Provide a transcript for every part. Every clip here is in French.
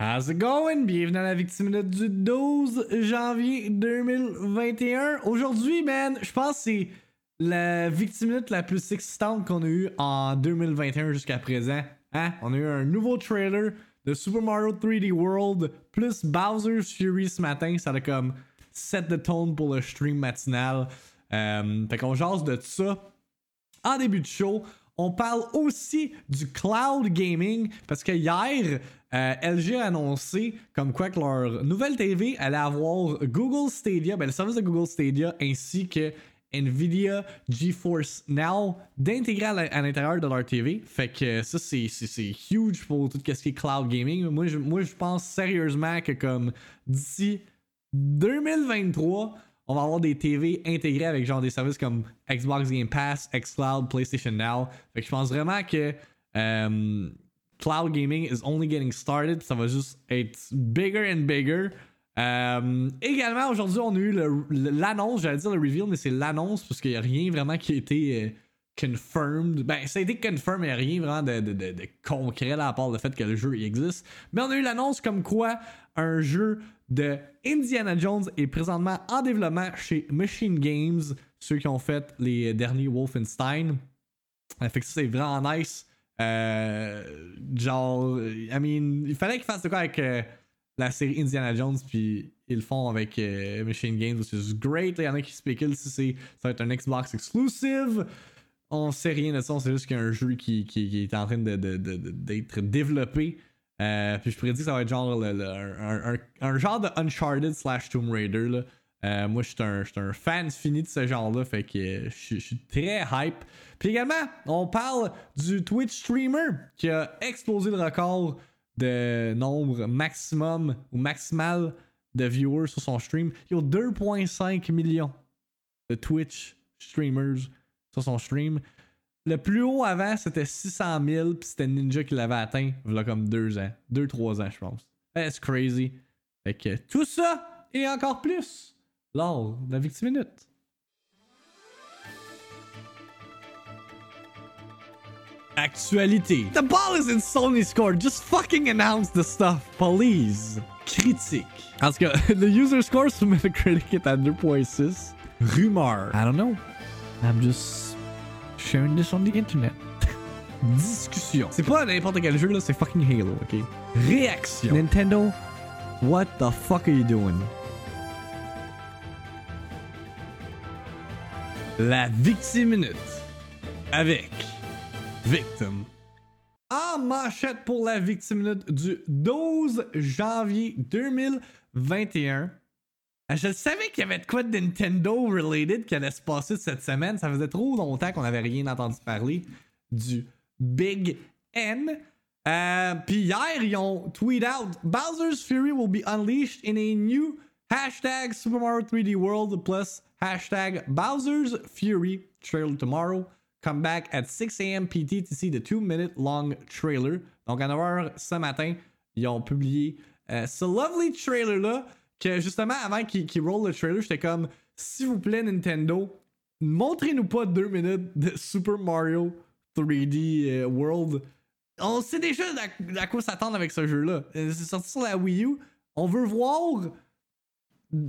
How's it going? Bienvenue à la Victime du 12 janvier 2021. Aujourd'hui, man, je pense que c'est la Victime la plus excitante qu'on a eue en 2021 jusqu'à présent. Hein? On a eu un nouveau trailer de Super Mario 3D World plus Bowser's Fury ce matin. Ça a comme set the tone pour le stream matinal. Euh, fait qu'on jase de ça en début de show. On parle aussi du cloud gaming parce que hier, euh, LG a annoncé comme quoi que leur nouvelle TV allait avoir Google Stadia, ben, le service de Google Stadia ainsi que Nvidia GeForce Now d'intégrer à l'intérieur de leur TV. Fait que ça, c'est huge pour tout ce qui est cloud gaming. Moi, je, moi, je pense sérieusement que comme d'ici 2023, on va avoir des TV intégrées avec genre des services comme Xbox Game Pass, Xcloud, PlayStation Now. Fait que je pense vraiment que euh, cloud gaming is only getting started. Ça va juste être bigger and bigger. Euh, également, aujourd'hui, on a eu l'annonce, j'allais dire le reveal, mais c'est l'annonce parce qu'il n'y a rien vraiment qui a été euh, confirmed. Ben, ça a été confirmed, mais il n'y a rien vraiment de, concret à part le fait que le jeu existe. Mais on a eu l'annonce comme quoi un jeu de Indiana Jones est présentement en développement chez Machine Games, ceux qui ont fait les derniers Wolfenstein. Euh, fait que c'est vraiment nice. Euh, genre, I mean, il fallait qu'ils fassent de quoi avec euh, la série Indiana Jones, puis ils le font avec Machine Games, which is great. Il y en a qui spéculent si c'est, ça va être un Xbox exclusive. On sait rien de ça, on sait juste qu'il y a un jeu qui, est en train de, d'être développé. Euh, puis je pourrais dire que ça va être genre un, genre de Uncharted slash Tomb Raider. Là. Euh, moi, je suis un, un, fan fini de ce genre-là, fait que je suis très hype. Puis également, on parle du Twitch streamer qui a explosé le record de nombre maximum ou maximal de viewers sur son stream. Il y a 2,5 millions de Twitch streamers sur son stream. Le plus haut avant, c'était 600 000, puis c'était Ninja qui l'avait atteint, a comme deux ans. Deux, trois ans, je pense. C'est crazy. Fait que tout ça et encore plus lors de la Victime Minute. Actualité. The ball is in Sony's court. Just fucking announce the stuff, please. Critique. Tout cas, le user score sur Metacritic est à 2.6. Rumeur. I don't know. I'm just sharing this on the internet. Discussion. C'est pas n'importe quel jeu là, c'est fucking Halo, ok? Réaction. Nintendo, what the fuck are you doing? La Victime Minute. Avec Victim. En manchette pour la Victime Minute du 12 janvier 2021. Ah, je savais qu'il y avait de quoi de Nintendo related qui allait se passer cette semaine. Ça faisait trop longtemps qu'on n'avait rien entendu parler du Big N. Euh, Puis hier, ils ont tweet out Bowser's Fury will be unleashed in a new hashtag Super Mario 3D World plus hashtag Bowser's Fury trailer tomorrow. Come back at 6 a.m. PT to see the 2 minute long trailer. Donc à 9h ce matin, ils ont publié euh, ce lovely trailer là que justement, avant qu'il qu roll le trailer, j'étais comme, s'il vous plaît, Nintendo, montrez-nous pas deux minutes de Super Mario 3D euh, World. On sait déjà à, quoi s'attendre avec ce jeu-là. Euh, c'est sorti sur la Wii U. On veut voir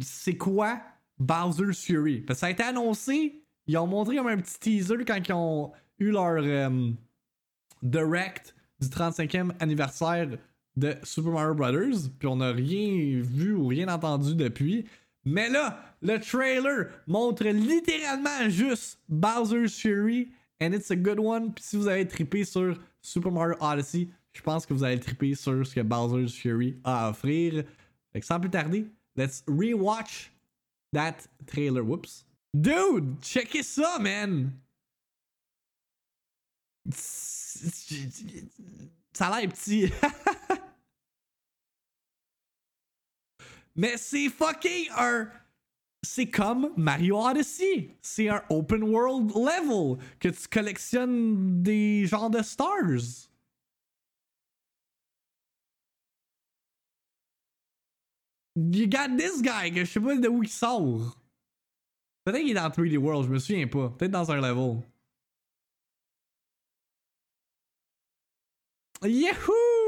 c'est quoi Bowser's Fury. Parce que ça a été annoncé. Ils ont montré comme un petit teaser quand ils ont eu leur euh, direct du 35e anniversaire de Super Mario Brothers, puis on n'a rien vu ou rien entendu depuis. Mais là, le trailer montre littéralement juste Bowser's Fury, and it's a good one. Puis si vous avez trippé sur Super Mario Odyssey, je pense que vous allez triper sur ce que Bowser's Fury a à offrir. Fait que sans plus tarder, let's rewatch that trailer. Whoops. Dude, checkez ça, man! Ça a l'air petit. Mais c'est fucking un. C'est comme Mario Odyssey. C'est un open world level que tu collectionnes des genres de stars. You got this guy que je sais pas de où il sort. Peut-être qu'il est dans 3D World, je me souviens pas. Peut-être dans un level. Yahoo!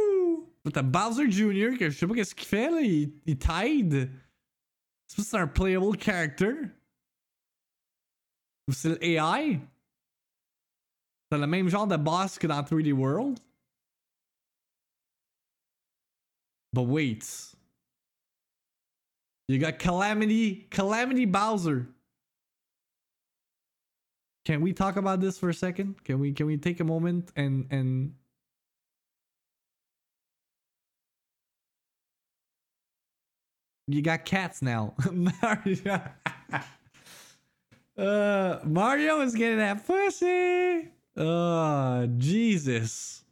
T'as Bowser Jr., que je sais pas qu'est-ce qu'il fait, là. Il, il tide. C'est c'est un playable character. Ou c'est l'AI. T'as le même genre de boss que dans 3D World. But wait. You got Calamity, Calamity Bowser. Can we talk about this for a second? Can we can we take a moment and and You got cats now. Mario. uh, Mario is getting that pussy. Oh, Jesus.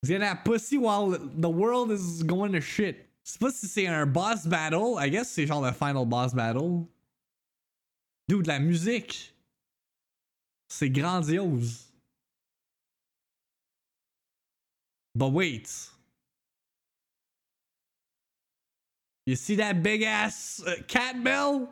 He's getting that pussy while the world is going to shit. Supposed to say our boss battle. I guess c'est genre le final boss battle. Dude, la musique. C'est grandiose. But wait. You see that big ass uh, cat bell?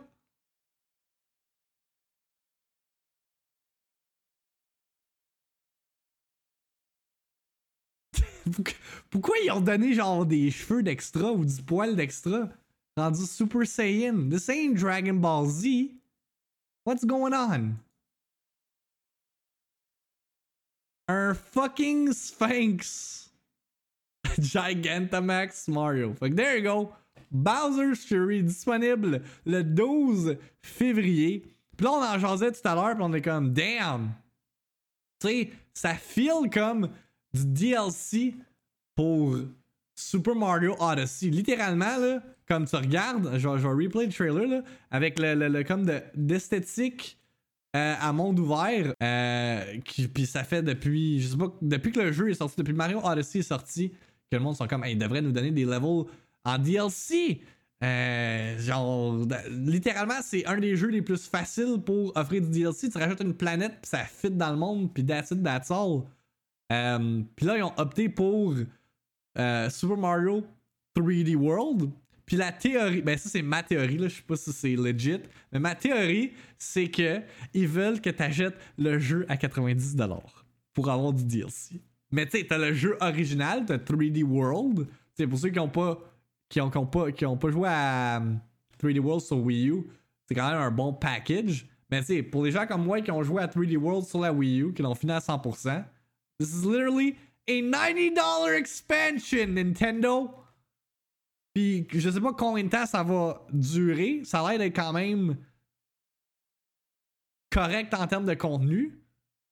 Pourquoi ils ont donné genre des cheveux d'extra ou du poil d'extra rendu Super Saiyan? This ain't Dragon Ball Z. What's going on? Un fucking Sphinx. Gigantamax Mario. Fait there you go. Bowser's Fury disponible le 12 février. Puis là, on en jasait tout à l'heure, puis on est comme, damn! Tu sais, ça feel comme du DLC pour Super Mario Odyssey. Littéralement, là, comme tu regardes, je vais, replay le trailer, là, avec le, le, comme d'esthétique euh, à monde ouvert. Euh, puis ça fait depuis, je sais pas, depuis que le jeu est sorti, depuis Mario Odyssey est sorti, que le monde sont comme, hey, ils devraient nous donner des levels en DLC. Euh, genre, littéralement, c'est un des jeux les plus faciles pour offrir du DLC. Tu rajoutes une planète, puis ça fit dans le monde, puis that's it, that's all. Euh, puis là, ils ont opté pour euh, Super Mario 3D World. Puis la théorie, ben ça c'est ma théorie, là, je sais pas si c'est legit, mais ma théorie, c'est que ils veulent que tu achètes le jeu à 90$ pour avoir du DLC. Mais tu sais, t'as le jeu original, t'as 3D World. C'est pour ceux qui ont pas qui ont, pas, qui ont pas joué à 3D um, World sur Wii U, c'est quand même un bon package. Mais tu sais, pour les gens comme moi qui ont joué à 3D World sur la Wii U, qui l'ont fini à 100%, this is literally a $90 expansion, Nintendo. Puis je sais pas combien de temps ça va durer. Ça a l'air d'être quand même correct en termes de contenu.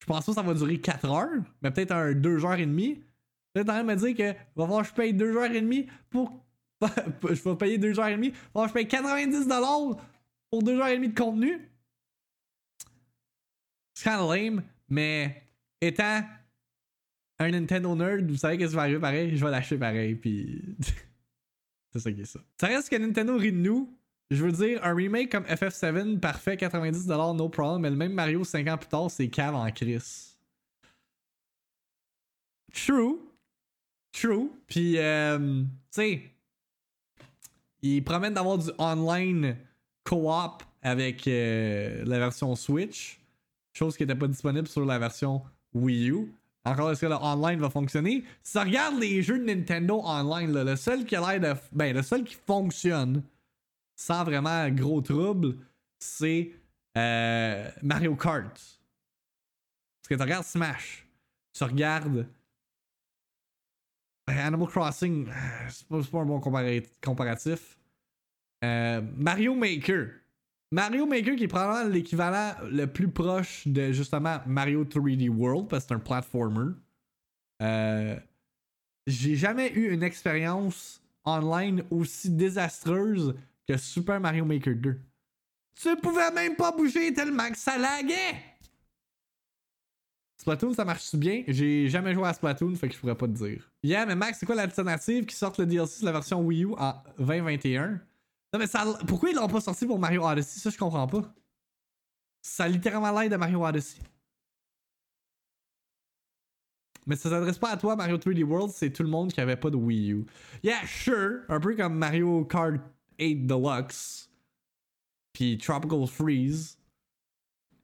Je pense pas que ça va durer 4 heures, mais peut-être un 2 heures et demie. Peut-être en train de me dire que va falloir que je paye 2 heures et demie pour je vais payer 2h30. Bon, je paye 90$ pour 2h30 de contenu. C'est of lame, mais étant un Nintendo nerd, vous savez qu'est-ce qui va arriver pareil, je vais l'acheter pareil, puis c'est ça qui est ça. Ça reste que Nintendo rit de nous. Je veux dire, un remake comme FF7, parfait, 90$, no problem, mais le même Mario 5 ans plus tard, c'est cave en crise. True. True. Puis, euh, tu sais, ils promettent d'avoir du online co-op avec euh, la version Switch, chose qui n'était pas disponible sur la version Wii U. Encore est-ce que le online va fonctionner? Si ça regarde les jeux de Nintendo online, le seul qui a l'air de. Ben, le seul qui fonctionne sans vraiment gros trouble, c'est euh, Mario Kart. Parce que tu regardes Smash, tu regardes Animal Crossing, c'est pas, un bon comparatif. Euh, Mario Maker. Mario Maker qui est probablement l'équivalent le plus proche de justement Mario 3D World parce que c'est un platformer. Euh, j'ai jamais eu une expérience online aussi désastreuse que Super Mario Maker 2. Tu pouvais même pas bouger tellement que ça laguait! Splatoon, ça marche bien? J'ai jamais joué à Splatoon, fait que je pourrais pas te dire. Yeah, mais Max, c'est quoi l'alternative qui sort le DLC de la version Wii U en 2021? Non, mais ça, pourquoi ils l'ont pas sorti pour Mario Odyssey? Ça, je comprends pas. Ça a littéralement l'air de Mario Odyssey. Mais ça s'adresse pas à toi, Mario 3D World, c'est tout le monde qui avait pas de Wii U. Yeah, sure. Un peu comme Mario Kart 8 Deluxe. Puis Tropical Freeze.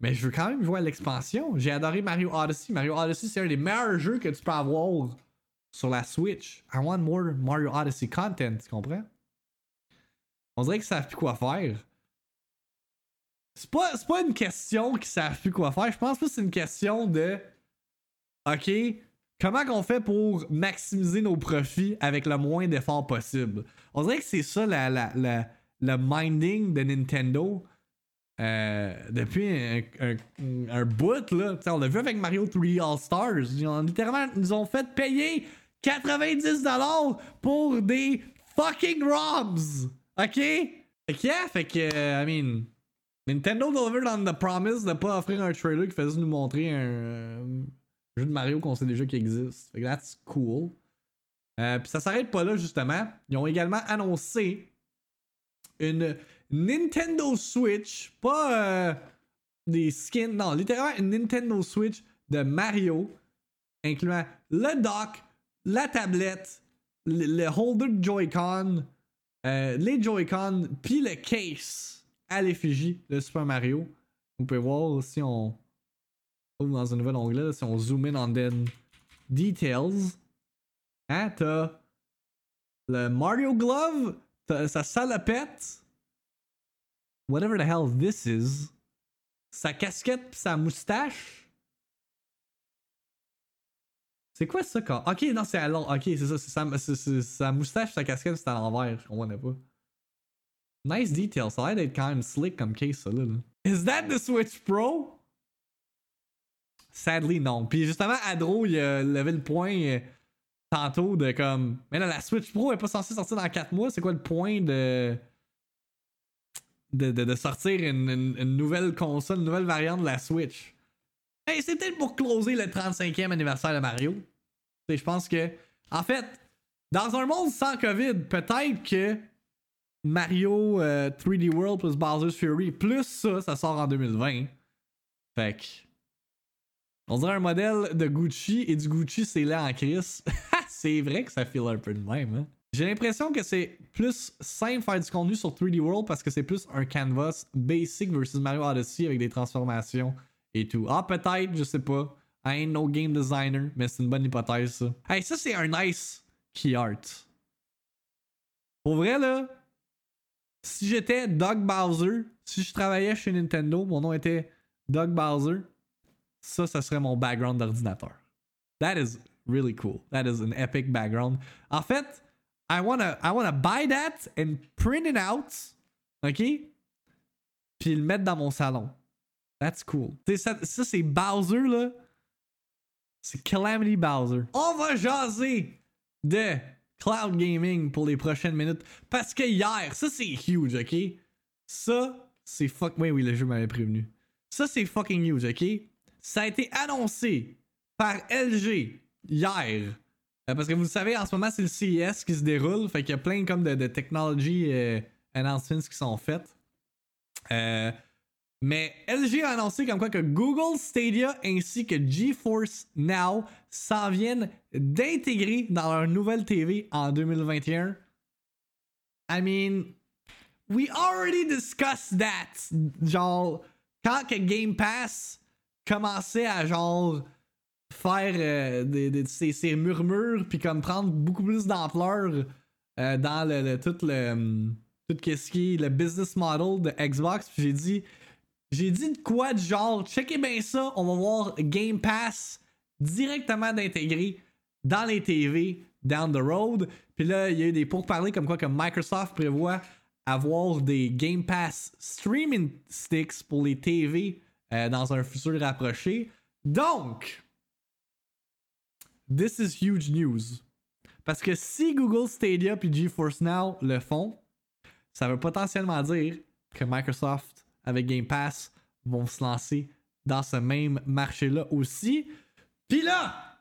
Mais je veux quand même jouer à l'expansion. J'ai adoré Mario Odyssey. Mario Odyssey, c'est un des meilleurs jeux que tu peux avoir sur la Switch. I want more Mario Odyssey content, tu comprends? On dirait qu'ils savent plus quoi faire. C'est pas, pas une question qu'ils savent plus quoi faire. Je pense que c'est une question de. OK, comment qu'on fait pour maximiser nos profits avec le moins d'efforts possible? On dirait que c'est ça la, la, la, le minding de Nintendo. Euh, depuis un, bout, là. On l'a vu avec Mario 3 All-Stars. Ils ont littéralement nous ont fait payer 90$ pour des fucking ROMs. OK? Fait que, yeah, fait que, uh, I mean, Nintendo delivered on the promise de pas offrir un trailer qui faisait nous montrer un euh, jeu de Mario qu'on sait déjà qui existe. Fait que that's cool. Euh, Puis ça s'arrête pas là, justement. Ils ont également annoncé une Nintendo Switch, pas euh, des skins, non, littéralement une Nintendo Switch de Mario, incluant le dock, la tablette, le, holder de Joy-Con, euh, les Joy-Con, puis le case à l'effigie de Super Mario. Vous pouvez voir si on ouvre dans un nouvel onglet, si on zoom in on then details. Hein, t'as le Mario Glove, t'as sa salopette, whatever the hell this is, sa casquette pis sa moustache? C'est quoi ça quand? Ok, non, c'est à l'envers. Ok, c'est ça. C'est sa, moustache, sa casquette, c'est à l'envers. Je comprenais pas. Nice detail. Ça a l'air d'être quand même slick comme case, ça là. Is that the Switch Pro? Sadly, non. Puis justement, Adro, il a levé le point euh, tantôt de comme. Mais là, la Switch Pro est pas censée sortir dans 4 mois. C'est quoi le point de. De, sortir une, nouvelle console, une nouvelle variante de la Switch? Hey, c'est peut-être pour closer le 35e anniversaire de Mario. Je pense que. En fait, dans un monde sans COVID, peut-être que Mario euh, 3D World plus Bowser's Fury plus ça, ça sort en 2020. Fait que. On dirait un modèle de Gucci et du Gucci c'est là en crise. c'est vrai que ça file un peu de même. Hein? J'ai l'impression que c'est plus simple faire du contenu sur 3D World parce que c'est plus un canvas basic versus Mario Odyssey avec des transformations et tout. Ah, peut-être, je sais pas. I ain't no game designer, mais c'est une bonne hypothèse. Hey, ça c'est un nice key art. Pour vrai là, si j'étais Doug Bowser, si je travaillais chez Nintendo, mon nom était Doug Bowser, ça, ça serait mon background d'ordinateur. That is really cool. That is an epic background. En fait, I wanna, I wanna buy that and print it out, ok? Puis le mettre dans mon salon. That's cool. Ça, ça c'est Bowser, là. C'est Calamity Bowser. On va jaser de cloud gaming pour les prochaines minutes. Parce que hier, ça c'est huge, ok? Ça, c'est fuck. Oui, oui, le jeu m'avait prévenu. Ça, c'est fucking huge, ok? Ça a été annoncé par LG hier. Euh, parce que vous le savez, en ce moment, c'est le CES qui se déroule. Fait qu'il y a plein comme de, de technology euh, announcements qui sont faites. Euh, mais LG a annoncé comme quoi que Google Stadia ainsi que GeForce Now s'en viennent d'intégrer dans leur nouvelle TV en 2021. I mean, we already discussed that. Genre, quand que Game Pass commençait à genre faire euh, des, ces, murmures puis comme prendre beaucoup plus d'ampleur euh, dans le, le, tout le tout ce qui est le business model de Xbox, j'ai dit j'ai dit de quoi de genre, checkez bien ça, on va voir Game Pass directement d'intégrer dans les TV down the road. Puis là, il y a eu des pourparlers comme quoi que Microsoft prévoit avoir des Game Pass streaming sticks pour les TV euh, dans un futur rapproché. Donc, this is huge news. Parce que si Google Stadia et GeForce Now le font, ça veut potentiellement dire que Microsoft avec Game Pass vont se lancer dans ce même marché-là aussi. Puis là,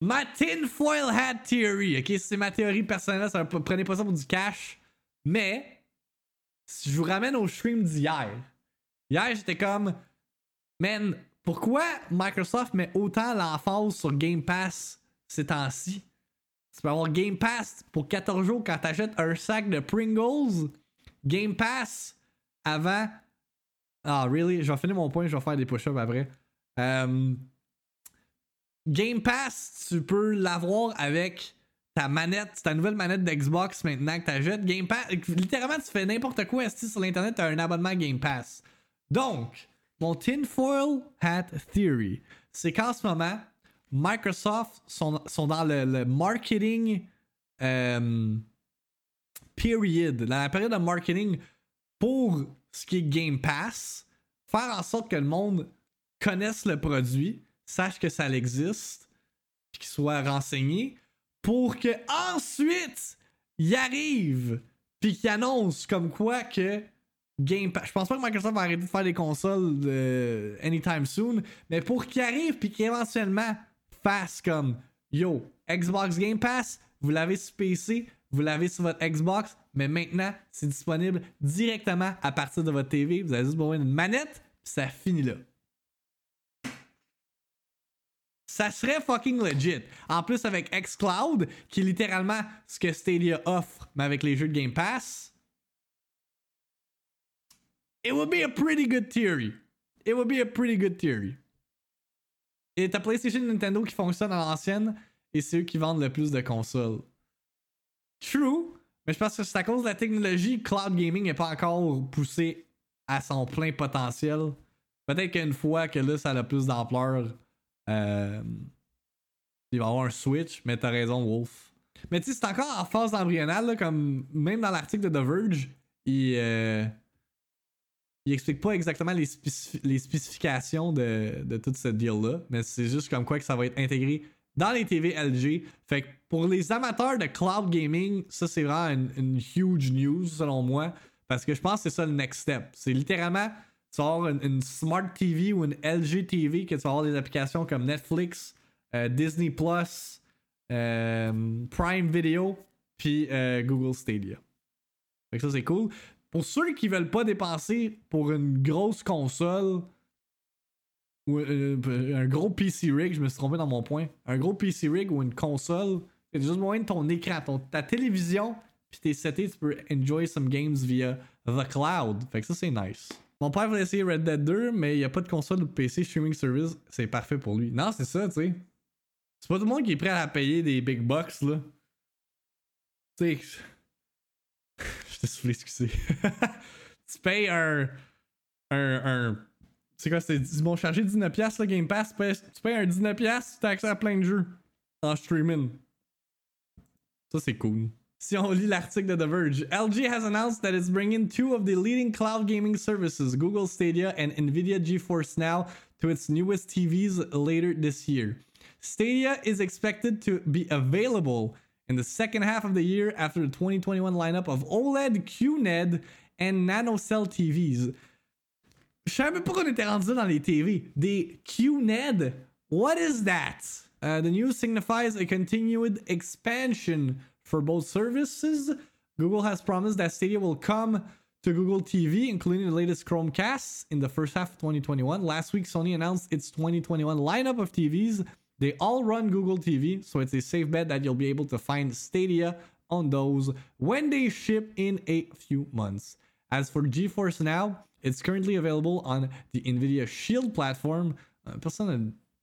ma tinfoil hat theory, ok, c'est ma théorie personnelle, ça, prenez pas ça pour du cash, mais si je vous ramène au stream d'hier, hier j'étais comme, man, pourquoi Microsoft met autant l'emphase sur Game Pass ces temps-ci? Tu peux avoir Game Pass pour 14 jours quand t'achètes un sac de Pringles. Game Pass avant ah, really? Je vais finir mon point, je vais faire des push-ups après. Euh, Game Pass, tu peux l'avoir avec ta manette, ta nouvelle manette d'Xbox maintenant que t'achètes. Game Pass, littéralement, tu fais n'importe quoi sur l'internet, t'as un abonnement Game Pass. Donc, mon tinfoil hat theory, c'est qu'en ce moment, Microsoft sont, dans le, marketing euh, period, dans la période de marketing pour ce qui est Game Pass, faire en sorte que le monde connaisse le produit, sache que ça existe, qu'il soit renseigné, pour que ensuite il arrive puis qu'il annonce comme quoi que Game Pass. Je pense pas que Microsoft va arrêter de faire des consoles de anytime soon, mais pour qu'il arrive puis qu'éventuellement fasse comme Yo, Xbox Game Pass, vous l'avez sur PC, vous l'avez sur votre Xbox, mais maintenant c'est disponible directement à partir de votre TV. Vous avez juste besoin d'une manette, ça finit là. Ça serait fucking legit. En plus avec xCloud, qui est littéralement ce que Stadia offre, mais avec les jeux de Game Pass. It would be a pretty good theory. It would be a pretty good theory. Et ta PlayStation et Nintendo qui fonctionnent à l'ancienne, et c'est eux qui vendent le plus de consoles. True, mais je pense que c'est à cause de la technologie, cloud gaming n'est pas encore poussé à son plein potentiel. Peut-être qu'une fois que là, ça a plus d'ampleur, euh, il va y avoir un switch, mais t'as raison, Wolf. Mais tu sais, c'est encore en phase embryonale, comme même dans l'article de The Verge, il, euh, il explique pas exactement les, spécifications de, de toute cette deal-là, mais c'est juste comme quoi que ça va être intégré dans les TV LG. Fait que pour les amateurs de cloud gaming, ça c'est vraiment une, huge news selon moi, parce que je pense que c'est ça le next step. C'est littéralement, tu vas avoir une, Smart TV ou une LG TV que tu vas avoir des applications comme Netflix, euh, Disney Plus, euh, Prime Video, puis euh, Google Stadia. Fait que ça c'est cool. Pour ceux qui veulent pas dépenser pour une grosse console ou euh, un gros PC rig, je me suis trompé dans mon point. Un gros PC rig ou une console, c'est juste moyen de ton écran, ta télévision, puis t'es seté, tu peux enjoy some games via the cloud. Fait que ça c'est nice. Mon père voulait essayer Red Dead 2, mais il n'y a pas de console ou de PC streaming service, c'est parfait pour lui. Non, c'est ça, tu sais. C'est pas tout le monde qui est prêt à payer des big bucks, là. Tu sais, je soufflé, excusez. tu payes un. Un. un c'est quoi, c'est, ils m'ont chargé 19$ le Game Pass? Tu payes, tu payes un 19$, tu as accès à plein de jeux en streaming. Ça, c'est cool. Si on lit l'article de The Verge, LG has announced that it's bringing two of the leading cloud gaming services, Google Stadia and Nvidia GeForce Now, to its newest TVs later this year. Stadia is expected to be available in the second half of the year after the 2021 lineup of OLED, QNED, and NanoCell TVs. Je savais pas qu'on était rendu dans les TV. Des QNED. What is that? Uh, the news signifies a continued expansion for both services. Google has promised that Stadia will come to Google TV, including the latest Chromecasts in the first half of 2021. Last week, Sony announced its 2021 lineup of TVs they all run Google TV, so it's a safe bet that you'll be able to find Stadia on those when they ship in a few months. As for GeForce Now, it's currently available on the Nvidia Shield platform. Uh,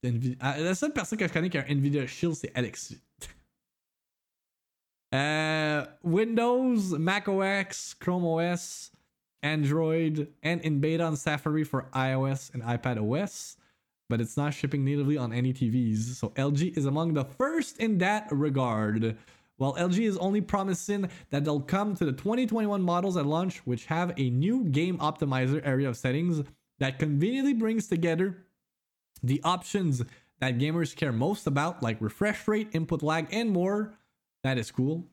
NVIDIA, uh, la seule personne que je connais qui a un Nvidia Shield, c'est Alex. uh, Windows, Mac OS, Chrome OS, Android, and in beta on Safari for iOS and iPad OS but it's not shipping natively on any TVs. So LG is among the first in that regard. While LG is only promising that they'll come to the 2021 models at launch, which have a new game optimizer area of settings that conveniently brings together the options that gamers care most about, like refresh rate, input lag, and more. That is cool.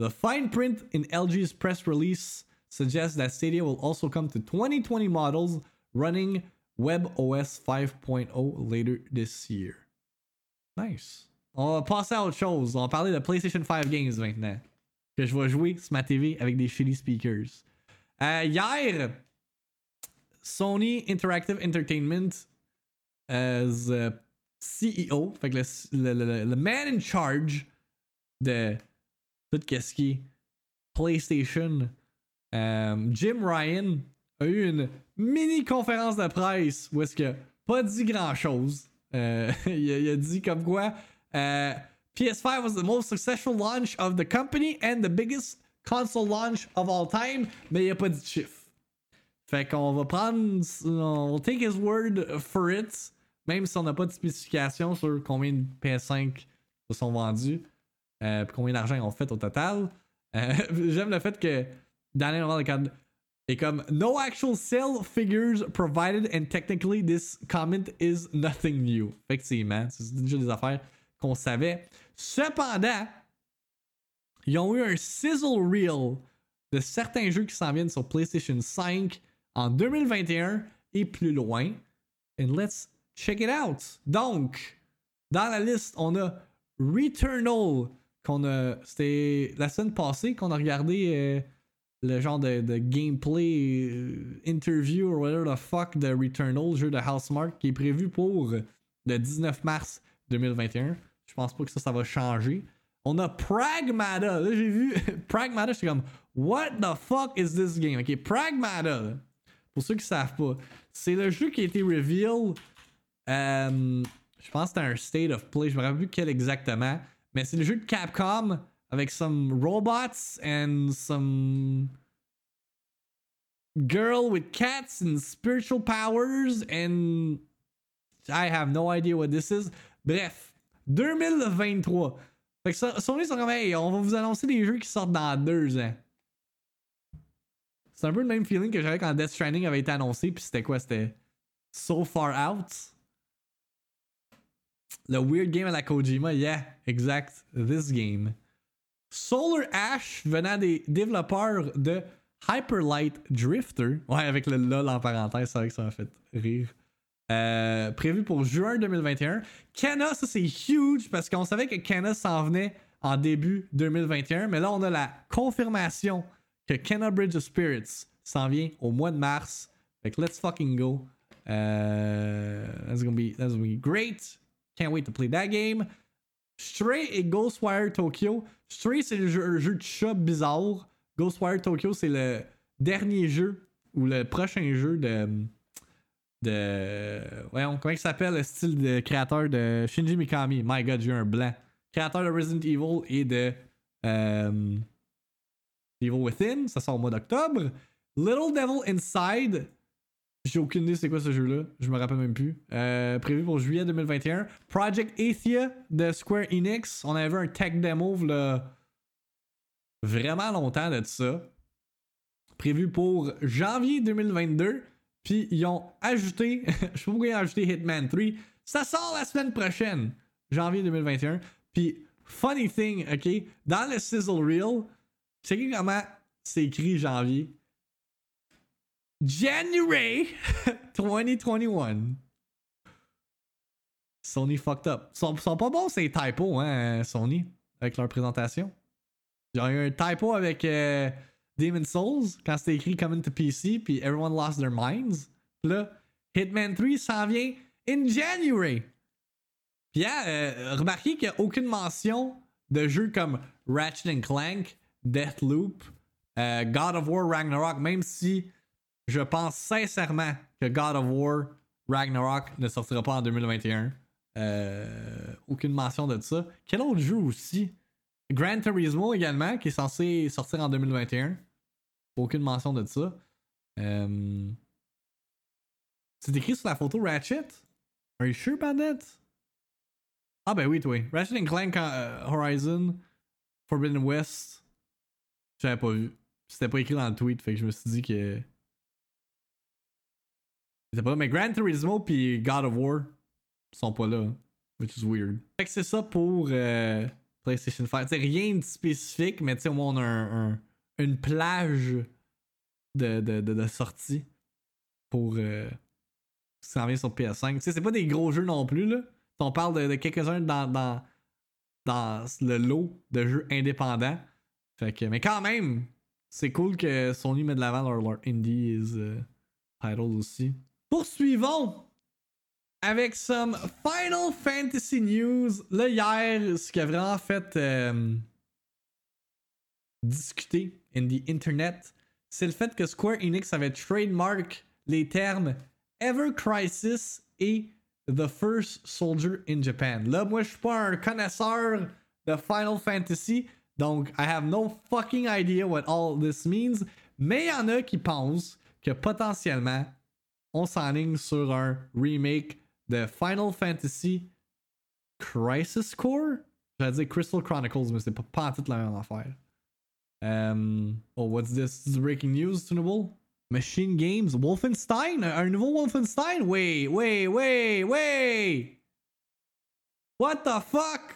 The fine print in LG's press release suggests that Stadia will also come to 2020 models running WebOS 5.0 later this year. Nice. On va passer à autre chose. On va parler de PlayStation 5 games maintenant. Que je vais jouer sur ma TV avec des shitty speakers. Euh, hier, Sony Interactive Entertainment as CEO, fait que le, le, le, le, man in charge de tout ce qui est PlayStation, um, Jim Ryan, a eu une mini conférence de presse où est-ce que pas dit grand chose. Euh, il, a, a dit comme quoi euh, PS5 was the most successful launch of the company and the biggest console launch of all time, mais il a pas dit de chiffre. Fait qu'on va prendre. On take his word for it, même si on n'a pas de spécification sur combien de PS5 se sont vendus, euh, combien d'argent ils ont fait au total. Euh, J'aime le fait que Daniel Ricard est comme No actual sale figures provided, and technically this comment is nothing new. Effectivement, c'est déjà des affaires qu'on savait. Cependant, ils ont eu un sizzle reel de certains jeux qui s'en viennent sur PlayStation 5 en 2021 et plus loin. And let's check it out. Donc, dans la liste, on a Returnal, qu'on a. C'était la semaine passée qu'on a regardé euh, le genre de, de gameplay euh, interview or whatever the fuck de Returnal, jeu de Housemark, qui est prévu pour le 19 mars 2021. Je pense pas que ça, ça va changer. On a Pragmata. Là, j'ai vu Pragmata, j'étais comme, What the fuck is this game? Ok, Pragmata. Pour ceux qui savent pas, c'est le jeu qui a été reveal. euh, je pense que c'était un state of play. Je me rappelle plus quel exactement. Mais c'est le jeu de Capcom avec some robots and some girl with cats and spiritual powers and I have no idea what this is. Bref, 2023. Fait que ça, Sony sont comme, hey, on va vous annoncer des jeux qui sortent dans deux ans. C'est un peu le même feeling que j'avais quand Death Stranding avait été annoncé, puis c'était quoi C'était So Far Out. Le weird game à la Kojima, yeah, exact, this game. Solar Ash venant des développeurs de Hyperlight Drifter. Ouais, avec le LOL en parenthèse, c'est vrai que ça m'a fait rire. Euh, prévu pour juin 2021. Kenna, ça c'est huge parce qu'on savait que Kenna s'en venait en début 2021, mais là on a la confirmation que Kenna Bridge of Spirits s'en vient au mois de mars. Fait que let's fucking go. Euh, that's gonna be great. Can't wait to play that game. Stray et Ghostwire Tokyo. Stray, c'est un jeu de chat bizarre. Ghostwire Tokyo, c'est le dernier jeu ou le prochain jeu de. de voyons, comment il s'appelle le style de créateur de Shinji Mikami? My god, j'ai un blanc. Créateur de Resident Evil et de. euh, Evil Within, ça sort au mois d'octobre. Little Devil Inside, j'ai aucune idée c'est quoi ce jeu-là, je me rappelle même plus. Euh, prévu pour juillet 2021. Project Athia de Square Enix, on avait un tech demo là, vraiment longtemps de ça. Prévu pour janvier 2022. Puis ils ont ajouté, je sais pas pourquoi ils ont ajouté Hitman 3. Ça sort la semaine prochaine, janvier 2021. Puis, funny thing, ok, dans le sizzle reel, c'est comment c'est écrit janvier? January 2021. Sony fucked up. Sont, sont pas bons ces typos, hein, Sony, avec leur présentation. Ont eu un typo avec euh, Demon Souls quand c'était écrit Coming to PC, puis Everyone Lost Their Minds. Là, Hitman 3 s'en vient in January. Puis hein, euh, remarquez qu'il n'y a aucune mention de jeux comme Ratchet Clank, Deathloop, euh, God of War Ragnarok, même si je pense sincèrement que God of War Ragnarok ne sortira pas en 2021. Euh, aucune mention de ça. Quel autre jeu aussi? Gran Turismo également, qui est censé sortir en 2021. Aucune mention de ça. Euh, C'est écrit sur la photo Ratchet? Are you sure about that? Ah ben oui, toi. Ratchet Clank euh, Horizon Forbidden West. J'avais pas vu. C'était pas écrit dans le tweet, fait que je me suis dit que. Pas. Mais Gran Turismo puis God of War sont pas là. Which is weird. Fait que c'est ça pour euh, PlayStation 5. T'sais, rien de spécifique, mais tu sais, au moins on a un, un- une plage de, de, de, sorties pour. Euh, sur PS5. Tu c'est pas des gros jeux non plus, là. On parle de, de quelques-uns dans, dans, dans le lot de jeux indépendants. Fait que, mais quand même, c'est cool que Sony met de l'avant leur, leur indies euh, titles aussi. Poursuivons avec some Final Fantasy News. Là, hier, ce qui a vraiment fait euh, discuter in the internet, c'est le fait que Square Enix avait trademark les termes Ever Crisis et the first soldier in Japan. Là, moi, je suis pas un connaisseur de Final Fantasy, donc I have no fucking idea what all this means. Mais il y en a qui pensent que potentiellement, on s'enligne sur un remake de Final Fantasy Crisis Core? J'allais dire Crystal Chronicles, mais c'est pas, pas toute la même affaire. Um, oh, what's this? this is breaking news, Tunable? Machine Games, Wolfenstein, un nouveau Wolfenstein? Wait, wait, wait, wait! What the fuck?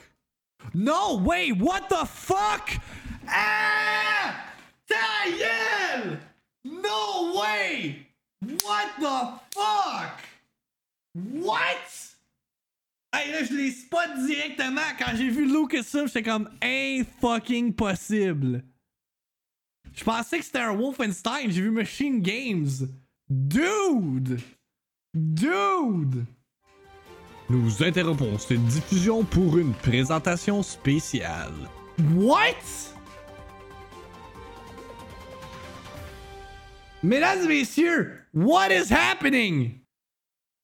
No, wait, what the fuck? Ah! Ta No way! What the fuck? What? Hey, là, je les spot directement quand j'ai vu Lucasfilm, j'étais comme fucking possible. Je pensais que c'était un Wolfenstein, j'ai vu Machine Games. Dude! Dude! Nous interrompons cette diffusion pour une présentation spéciale. What? Mesdames et messieurs, what is happening?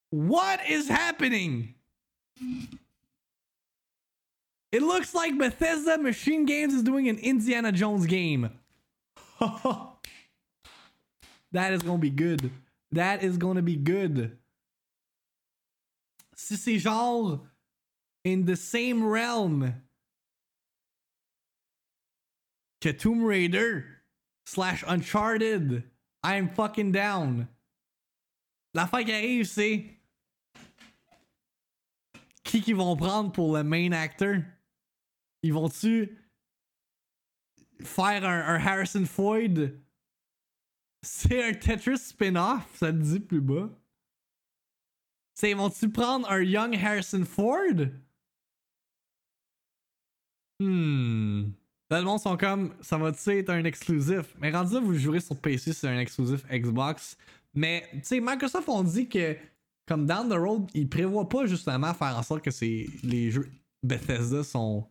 What is happening? It looks like Bethesda Machine Games is doing an Indiana Jones game. that is gonna be good. That is gonna be good. Si c'est genre in the same realm que Tomb Raider slash Uncharted, I'm fucking down. La fin qui arrive, c'est qui qu'ils vont prendre pour le main actor? Ils vont-tu faire un, Harrison Ford? C'est un Tetris spin-off, ça te dit plus bas. C'est vont-tu prendre un Young Harrison Ford? Hmm. Là, le monde sont comme, ça va-tu être un exclusif? Mais rendu vous jouerez sur PC, c'est un exclusif Xbox. Mais, tu sais, Microsoft ont dit que comme down the road, ils prévoient pas justement faire en sorte que les jeux Bethesda sont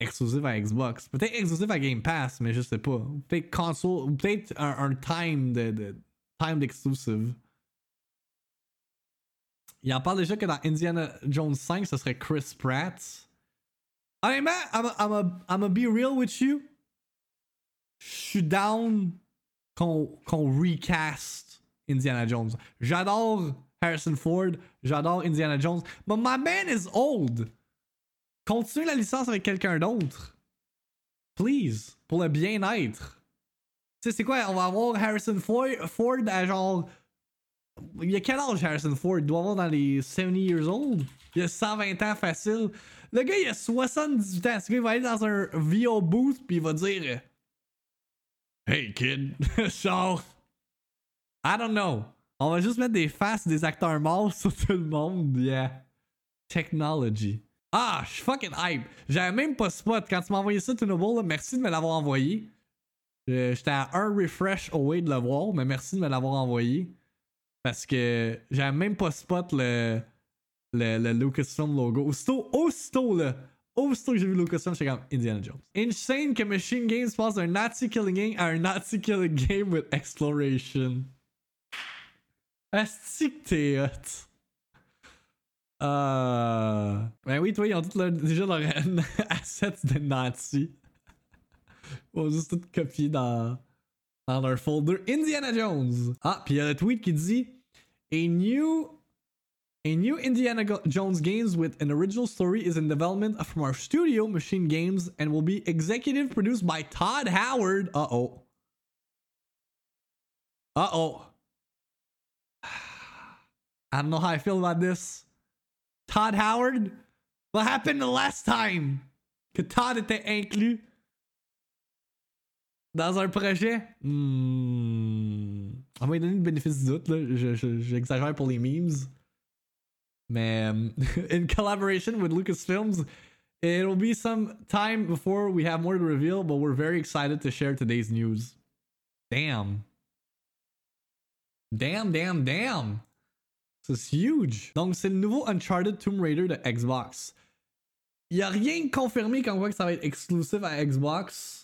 exclusifs à Xbox. Peut-être exclusifs à Game Pass, mais je sais pas. Peut-être console, peut-être un, time de, de time d'exclusive. Il en parle déjà que dans Indiana Jones 5, ce serait Chris Pratt. Honnêtement, I'm a, I'm a be real with you. Je suis down qu'on recast Indiana Jones. J'adore Harrison Ford, j'adore Indiana Jones. But my man is old. Continue la licence avec quelqu'un d'autre. Please, pour le bien-être. Tu sais, c'est quoi? On va avoir Harrison Ford à genre. Il a quel âge Harrison Ford? Il doit avoir dans les 70 years old. Il a 120 ans facile. Le gars, il a 78 ans. Il va aller dans un VO booth puis il va dire Hey kid, genre. I don't know. On va juste mettre des faces des acteurs morts sur tout le monde. Yeah. Technology. Ah, je suis fucking hype. J'avais même pas spot. Quand tu m'as envoyé ça, Tunable, merci de me l'avoir envoyé. Euh, j'étais à un refresh away de le voir, mais merci de me l'avoir envoyé. Parce que j'avais même pas spot le, le, le Lucasfilm logo. Aussitôt, aussitôt, là. Aussitôt que j'ai vu Lucasfilm, j'étais comme Indiana Jones. Insane que Machine Games passe d'un Nazi killing game à un Nazi killing game with exploration. Asti que. Euh... Ben oui, toi, ils ont tout déjà leur assets de Nazi. Ils vont juste tout copier dans, dans leur folder. Indiana Jones. Ah, puis il y a le tweet qui dit A new A new Indiana Jones games with an original story is in development from our studio, Machine Games, and will be executive produced by Todd Howard. Uh oh. Uh oh. I don't know how I feel about this. Todd Howard, what happened the last time que Todd était inclus dans un projet? Hmm. On va lui donner le bénéfice du doute, là. J'exagère je, pour les memes. Mais um, in collaboration with Lucasfilms, it'll be some time before we have more to reveal, but we're very excited to share today's news. Damn. Damn, damn, damn. C'est huge. Donc, c'est le nouveau Uncharted Tomb Raider de Xbox. Il rien confirmé qu'on voit que ça va être exclusif à Xbox.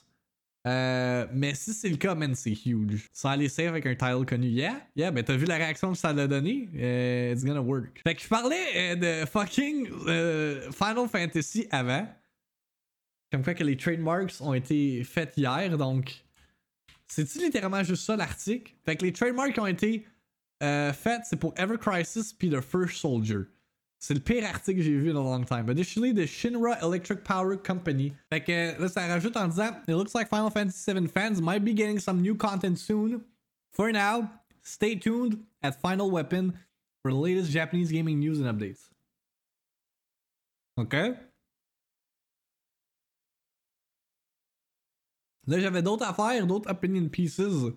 Euh, mais si c'est le cas, man, c'est huge. Sans aller safe avec un title connu, yeah, yeah, ben t'as vu la réaction que ça l'a donné? Euh, it's gonna work. Fait que je parlais euh, de fucking euh, Final Fantasy avant. Comme quoi que les trademarks ont été faits hier, donc. C'est-tu littéralement juste ça l'article? Fait que les trademarks ont été faits, c'est pour Ever Crisis puis The First Soldier. C'est le pire article que j'ai vu in a long time. Additionally, the Shinra Electric Power Company. Fait que là, ça rajoute en disant It looks like Final Fantasy VII fans might be getting some new content soon. For now, stay tuned at Final Weapon for the latest Japanese gaming news and updates. OK? Là, j'avais d'autres affaires, d'autres opinion pieces.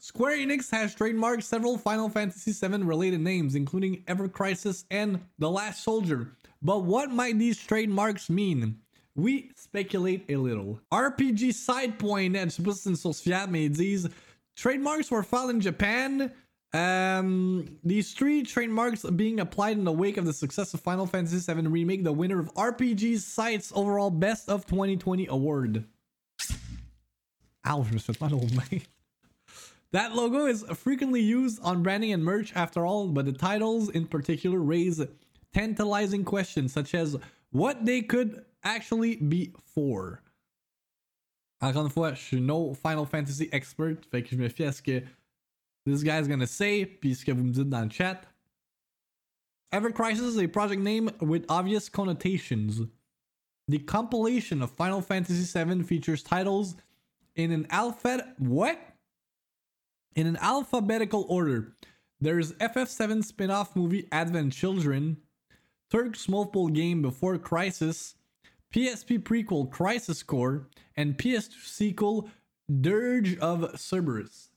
Square Enix has trademarked several Final Fantasy VII related names, including Ever Crisis and The Last Soldier. But what might these trademarks mean? We speculate a little. RPG Side.net, and mais ils disent trademarks were filed in Japan. Um, these three trademarks being applied in the wake of the success of Final Fantasy VII Remake, the winner of RPG Site's overall Best of 2020 award. Ow, je me. That logo is frequently used on branding and merch after all, but the titles in particular raise tantalizing questions such as what they could actually be for. Encore une fois, je suis no Final Fantasy expert, fait que je me fie à ce que this guy's gonna say, puis ce que vous me dites dans le chat. Ever Crisis is a project name with obvious connotations. The compilation of Final Fantasy VII features titles in an alphabet. What? In an alphabetical order. There's FF7 spin off movie Advent Children, Turk's multiple game Before Crisis, PSP prequel Crisis Core, and PS2 sequel Dirge of Cerberus.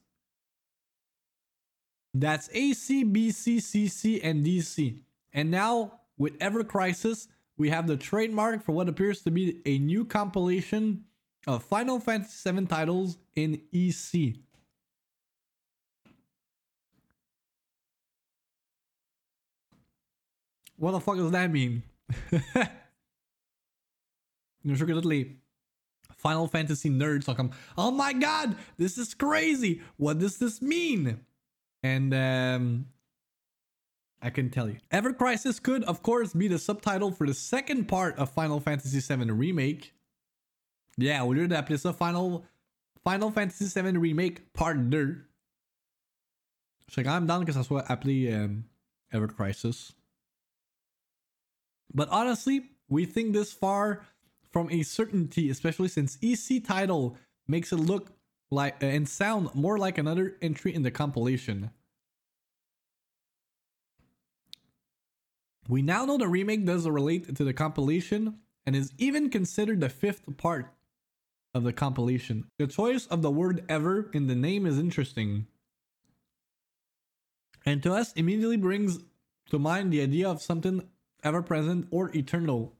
That's AC, BC, CC, and DC. And now, with Ever Crisis, we have the trademark for what appears to be a new compilation of Final Fantasy VII titles in EC. What the fuck does that mean? Que tous les Final Fantasy nerds sont comme, oh my god, this is crazy. What does this mean? And um, I can tell you. Ever Crisis could, of course, be the subtitle for the second part of Final Fantasy VII Remake. Yeah, au lieu d'appeler ça Final, Final Fantasy VII Remake Part 2, je serais quand même down que ça soit appelé um, Ever Crisis. But honestly, we think this far from a certainty, especially since EC title makes it look like and sound more like another entry in the compilation. We now know the remake does relate to the compilation and is even considered the fifth part of the compilation. The choice of the word ever in the name is interesting. And to us immediately brings to mind the idea of something ever present or eternal.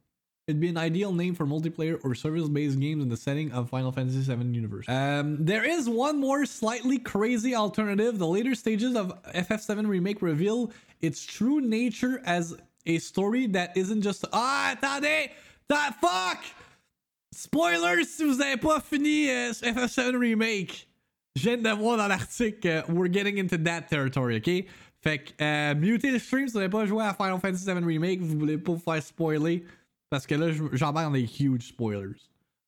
It'd be an ideal name for multiplayer or service based games in the setting of Final Fantasy VII universe. Um, there is one more slightly crazy alternative. The later stages of FF7 Remake reveal its true nature as a story that isn't just. Ah, attendez! That fuck! Spoilers si vous avez pas fini uh, FF7 Remake. Je viens de voir dans l'article, uh, we're getting into that territory, ok? Fait que, euh, mutez le stream si vous n'avez pas joué à Final Fantasy VII Remake, vous voulez pas vous faire spoiler. Parce que là, j'embarque dans des huge spoilers.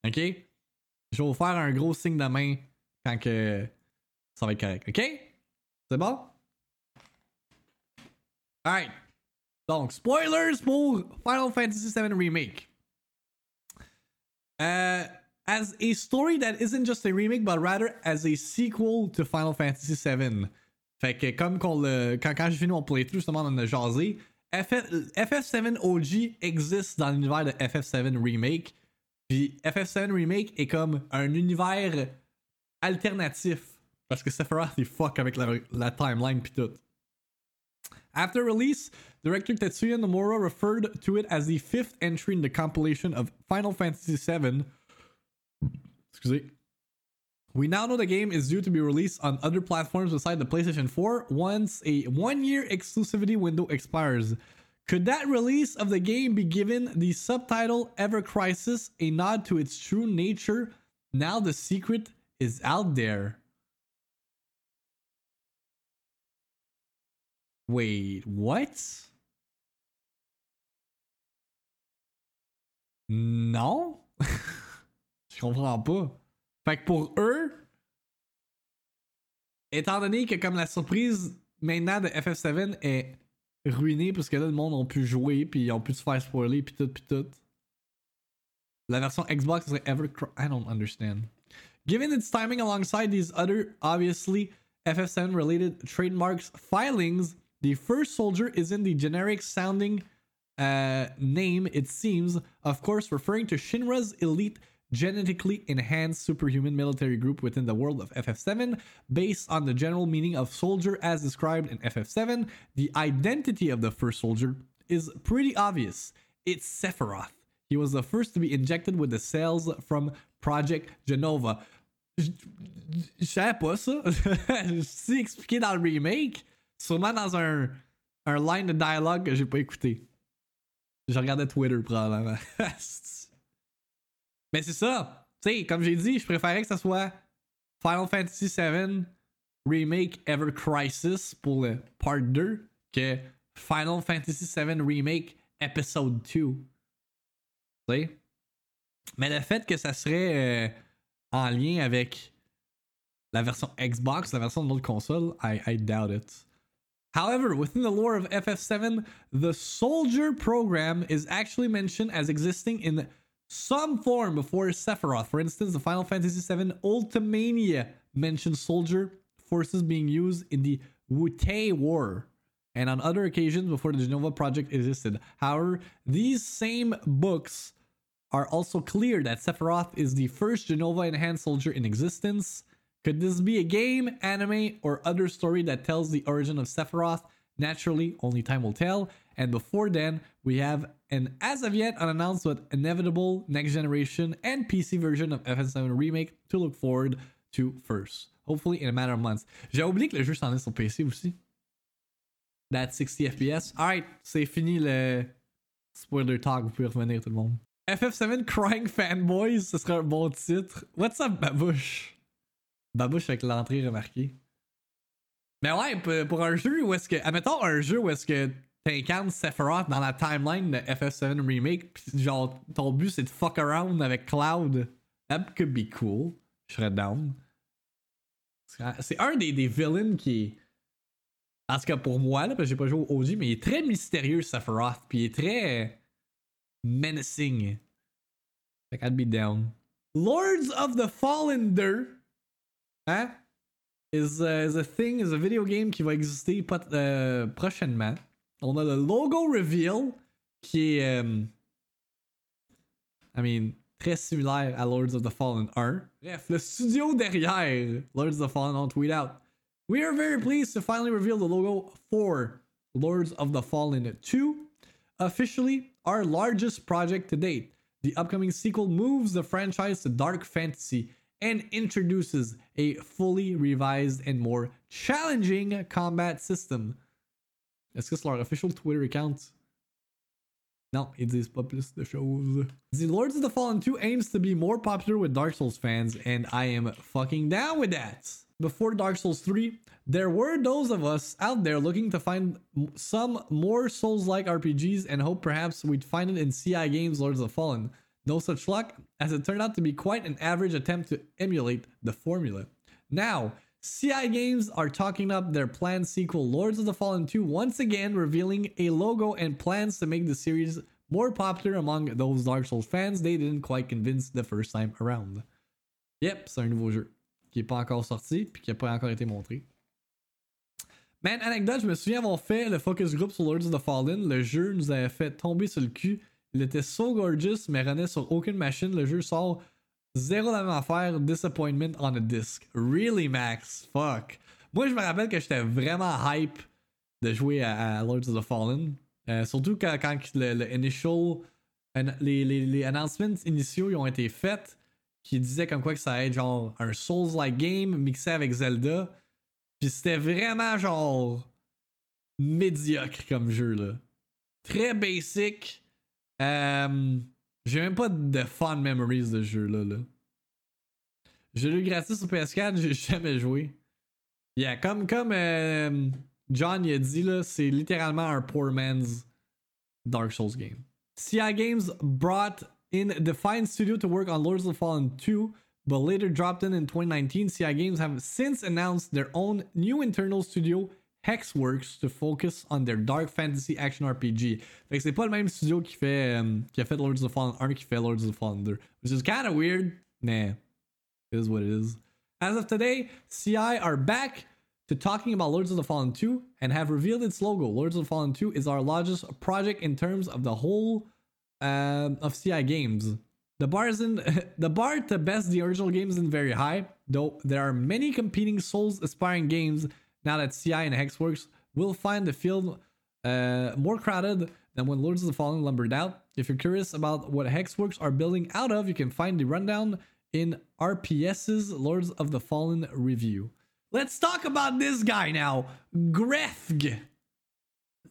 Ok? Je vais vous faire un gros signe de main quand ça va être correct. Ok? C'est bon? Alright. Donc, spoilers pour Final Fantasy VII Remake. Uh, as a story that isn't just a remake, but rather as a sequel to Final Fantasy VII. Fait que comme le, quand, quand j'ai fini mon playthrough, justement, on en a. FF, FF7 OG existe dans l'univers de FF7 Remake. Puis FF7 Remake est comme un univers alternatif. Parce que Sephiroth il fuck avec la, la timeline pis tout. After release, director Tetsuya Nomura referred to it as the fifth entry in the compilation of Final Fantasy VII. Excusez. We now know the game is due to be released on other platforms beside the PlayStation 4 once a one year exclusivity window expires. Could that release of the game be given the subtitle Ever Crisis, a nod to its true nature Now the secret is out there. Wait, what? Non? Je comprends pas. Fait que pour eux, étant donné que comme la surprise maintenant de FF7 est ruinée parce que là le monde a pu jouer puis ils ont pu se faire spoiler puis tout puis tout. La version Xbox serait ever I don't understand. Given its timing alongside these other obviously FF7 related trademarks filings, the first soldier is in the generic sounding uh, name, it seems, of course, referring to Shinra's elite genetically enhanced superhuman military group within the world of FF7, based on the general meaning of soldier as described in FF7. The identity of the first soldier is pretty obvious. It's Sephiroth. He was the first to be injected with the cells from Project Genova. Je savais pas ça. C'est expliqué dans le remake. Sûrement dans un, un line de dialogue que j'ai pas écouté. Je regardais Twitter probablement. Mais c'est ça. Tu sais, comme j'ai dit, je préférais que ça soit Final Fantasy VII Remake Ever Crisis pour le Part 2 que Final Fantasy VII Remake Episode 2. Tu sais? Mais le fait que ça serait euh, en lien avec la version Xbox, la version de l'autre console, I, I doubt it. However, within the lore of FF7, the Soldier program is actually mentioned as existing in some form before Sephiroth. For instance, the Final Fantasy VII Ultimania mentioned soldier forces being used in the Wutai War, and on other occasions before the Genova project existed. However, these same books are also clear that Sephiroth is the first Genova enhanced soldier in existence. Could this be a game, anime, or other story that tells the origin of Sephiroth? Naturally, only time will tell. And before then, we have an as of yet unannounced but inevitable next generation and PC version of FF7 Remake to look forward to first. Hopefully in a matter of months. J'ai oublié que le jeu s'en est sur PC aussi. That 60 FPS. Alright, c'est fini le spoiler talk. Vous pouvez revenir tout le monde. FF7 Crying Fanboys, ce serait un bon titre. What's up, Babouche? Babouche avec l'entrée remarquée. Mais ouais, pour un jeu où est-ce que. Admettons un jeu où est-ce que t'incarnes Sephiroth dans la timeline de FF7 Remake, pis genre ton but c'est de fuck around avec Cloud. That could be cool. Je serais down. C'est un des, des villains qui. En tout cas pour moi, là, parce que j'ai pas joué au OG, mais il est très mystérieux Sephiroth, puis il est très menacing. Like I'd be down. Lords of the Fallen 2. Hein? is, uh, is a thing, is a video game qui va exister pot- euh, prochainement. On a le logo reveal qui est, um, I mean, très similaire à Lords of the Fallen 1. Bref, le studio derrière Lords of the Fallen on tweet out. We are very pleased to finally reveal the logo for Lords of the Fallen 2, officially our largest project to date. The upcoming sequel moves the franchise to dark fantasy and introduces a fully revised and more challenging combat system. Est-ce que c'est leur official Twitter account? Non, ils disent pas plus de choses. The Lords of the Fallen 2 aims to be more popular with Dark Souls fans, and I am fucking down with that. Before Dark Souls 3, there were those of us out there looking to find some more Souls like RPGs and hope perhaps we'd find it in CI Games Lords of the Fallen. No such luck, as it turned out to be quite an average attempt to emulate the formula. Now, CI Games are talking up their planned sequel, Lords of the Fallen 2, once again revealing a logo and plans to make the series more popular among those Dark Souls fans they didn't quite convince the first time around. Yep, c'est un nouveau jeu qui n'est pas encore sorti puis qui n'a pas encore été montré. Man, anecdote, je me souviens avoir fait le focus group sur Lords of the Fallen. Le jeu nous avait fait tomber sur le cul. Il était so gorgeous, mais runait sur aucune machine. Le jeu sort zéro la même affaire. Disappointment on a disc. Really, Max? Fuck. Moi, je me rappelle que j'étais vraiment hype de jouer à, Lords of the Fallen. Euh, surtout quand, le, initial. Les, les, les announcements initiaux ils ont été faits qui disaient comme quoi que ça allait être genre un Souls-like game mixé avec Zelda. Puis c'était vraiment genre médiocre comme jeu là. Très basic. Euh, J'ai même pas de fun memories de ce jeu là. J'ai lu gratis sur PS4, j'ai jamais joué. Yeah, comme, comme euh, John il a dit, là, c'est littéralement un poor man's Dark Souls game. CI Games brought in Defiant Studio to work on Lords of the Fallen 2, but later dropped in in 2019. CI Games have since announced their own new internal studio, Hexworks, to focus on their dark fantasy action RPG. Fait que c'est pas le même studio qui fait um, qui a fait Lords of the Fallen 1 qui fait Lords of the Fallen 2, which is kind of weird. Nah, it is what it is. As of today, CI are back to talking about Lords of the Fallen 2 and have revealed its logo. Lords of the Fallen 2 is our largest project in terms of the whole um, of CI games. The bar isn't the bar to best the original games isn't very high, though there are many competing Souls aspiring games now that CI and Hexworks will find the field uh, more crowded than when Lords of the Fallen lumbered out. If you're curious about what Hexworks are building out of, you can find the rundown in RPS's Lords of the Fallen review. Let's talk about this guy now. Grefg.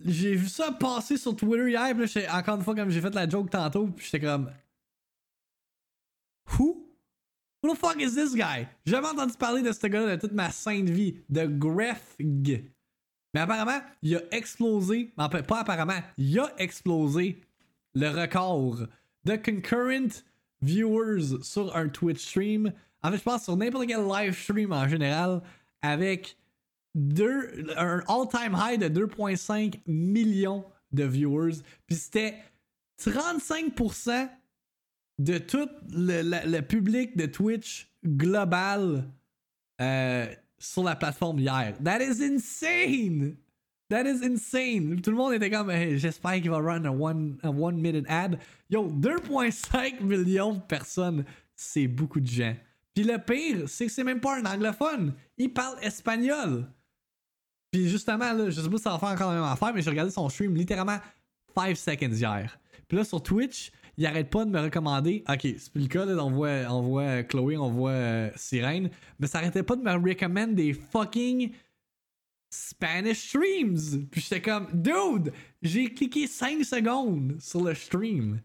J'ai vu ça passer sur Twitter hier, puis là, encore une fois, comme j'ai fait la joke tantôt, puis j'étais comme. Who the fuck is this guy? J'ai jamais entendu parler de ce gars-là de toute ma sainte vie. De Grefg. Mais apparemment, il a explosé. Pas apparemment, il a explosé le record de concurrent viewers sur un Twitch stream. En fait, je pense sur n'importe quel live stream en général avec deux, un all-time high de 2,5 millions de viewers. Puis c'était 35% de tout le, public de Twitch global euh, sur la plateforme hier. That is insane! That is insane! Tout le monde était comme, hey, j'espère qu'il va run un one, un one minute ad. Yo, 2,5 millions de personnes, c'est beaucoup de gens. Puis le pire, c'est que c'est même pas un anglophone. Il parle espagnol. Puis justement, là, je sais pas si ça va faire encore la même affaire, mais j'ai regardé son stream littéralement 5 seconds hier. Puis là, sur Twitch, il arrête pas de me recommander. Ok, c'est plus le cas, là, on voit, on voit Chloé, on voit euh, Sirène. Mais ça arrêtait pas de me recommander des fucking Spanish streams. Puis j'étais comme, dude, j'ai cliqué 5 secondes sur le stream.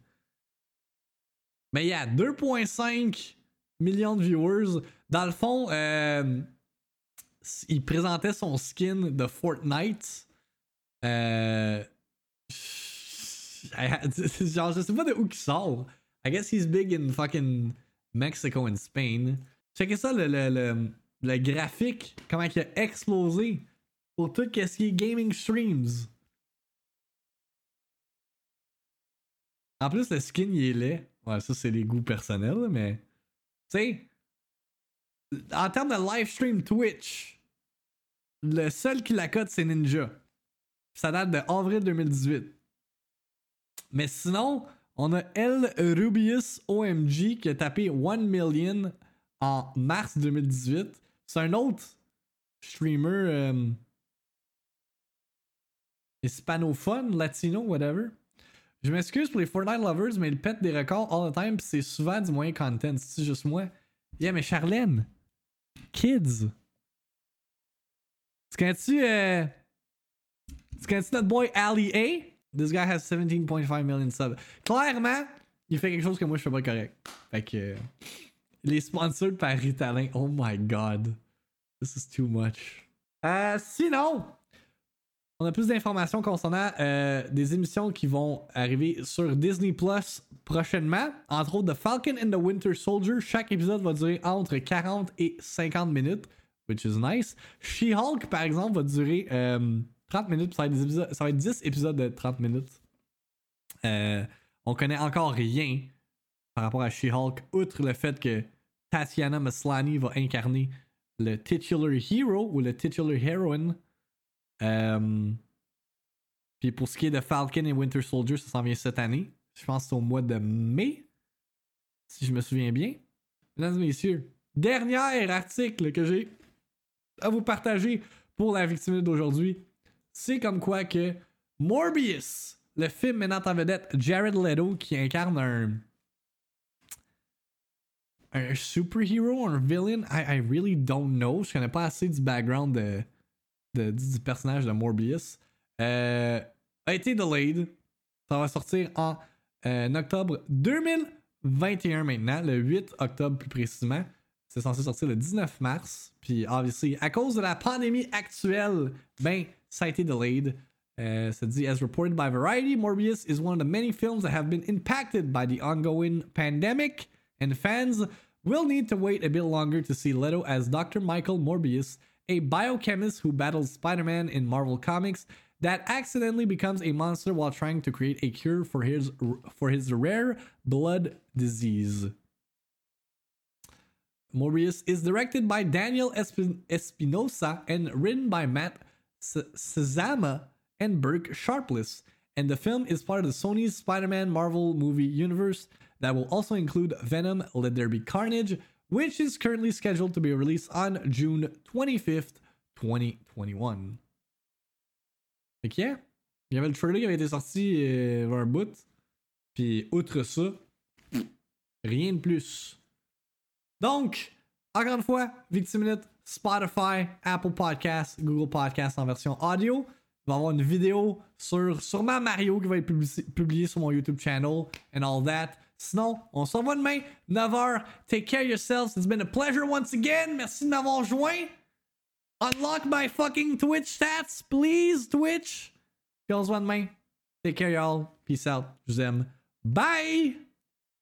Mais il y a 2.5 millions de viewers. Dans le fond, euh, il présentait son skin de Fortnite. Euh, genre, je sais pas de où il sort. I guess he's big in fucking Mexico and Spain. Checkez ça, le, le, le, le graphique, comment il a explosé pour tout ce qui est gaming streams. En plus, le skin, il est laid. Ouais, ça, c'est les goûts personnels, mais. Tu sais, en termes de live stream Twitch, le seul qui la cote, c'est Ninja. Ça date de avril 2018. Mais sinon, on a El Rubius OMG qui a tapé 1 million en mars 2018. C'est un autre streamer euh, hispanophone, latino, whatever. Je m'excuse pour les Fortnite lovers, mais il pète des records all the time, pis c'est souvent du moyen content. C'est juste moi. Yeah, mais Charlène, kids. Tu connais-tu. Euh... Tu connais-tu notre boy Ali A? This guy has 17.5 million subs. Clairement, il fait quelque chose que moi je fais pas correct. Fait que. Euh, les sponsored par Ritalin. Oh my god. This is too much. Euh, sinon, on a plus d'informations concernant euh, des émissions qui vont arriver sur Disney Plus prochainement. Entre autres, The Falcon and the Winter Soldier. Chaque épisode va durer entre 40 et 50 minutes, which is nice. She-Hulk, par exemple, va durer 30 euh, minutes. Ça va, être épisodes, ça va, être 10 épisodes de 30 minutes. Euh, on connaît encore rien par rapport à She-Hulk, outre le fait que Tatiana Maslany va incarner le titular hero ou le titular heroine euh, puis pour ce qui est de Falcon et Winter Soldier, ça s'en vient cette année. Je pense que c'est au mois de mai, si je me souviens bien. Mesdames et messieurs, dernier article que j'ai à vous partager pour la victime d'aujourd'hui, c'est comme quoi que Morbius, le film menant en vedette Jared Leto qui incarne un un superhero, un villain, I, I really don't know. Je connais pas assez du background de du personnage de Morbius, euh, a été delayed. Ça va sortir en, euh, octobre 2021 maintenant, le 8 octobre plus précisément. c'était censé sortir le 19 mars. Puis, obviously, à cause de la pandémie actuelle, ben, été delayed. Uh, ça as reported by Variety, Morbius is one of the many films that have been impacted by the ongoing pandemic, and fans will need to wait a bit longer to see Leto as Dr. Michael Morbius, a biochemist who battles Spider Man in Marvel Comics that accidentally becomes a monster while trying to create a cure for his, for his rare blood disease. Morbius is directed by Daniel Espin- Espinosa and written by Matt Sazama and Burke Sharpless. And the film is part of the Sony's Spider Man Marvel movie universe that will also include Venom Let There Be Carnage, which is currently scheduled to be released on June 25th, 2021. Fait que, yeah, il y avait le trailer qui avait été sorti euh, un bout. Puis, outre ça, rien de plus. Donc, encore une fois, Victiminute, Spotify, Apple Podcasts, Google Podcasts en version audio. Il va y avoir une vidéo sur sûrement Mario qui va être publiée sur mon YouTube channel and all that. Sinon, on se revoit demain, 9h. Take care of yourselves. It's been a pleasure once again. Merci de m'avoir joint. Unlock my fucking Twitch stats, please, Twitch. On se voit demain. Take care, y'all. Peace out. Je vous aime. Bye!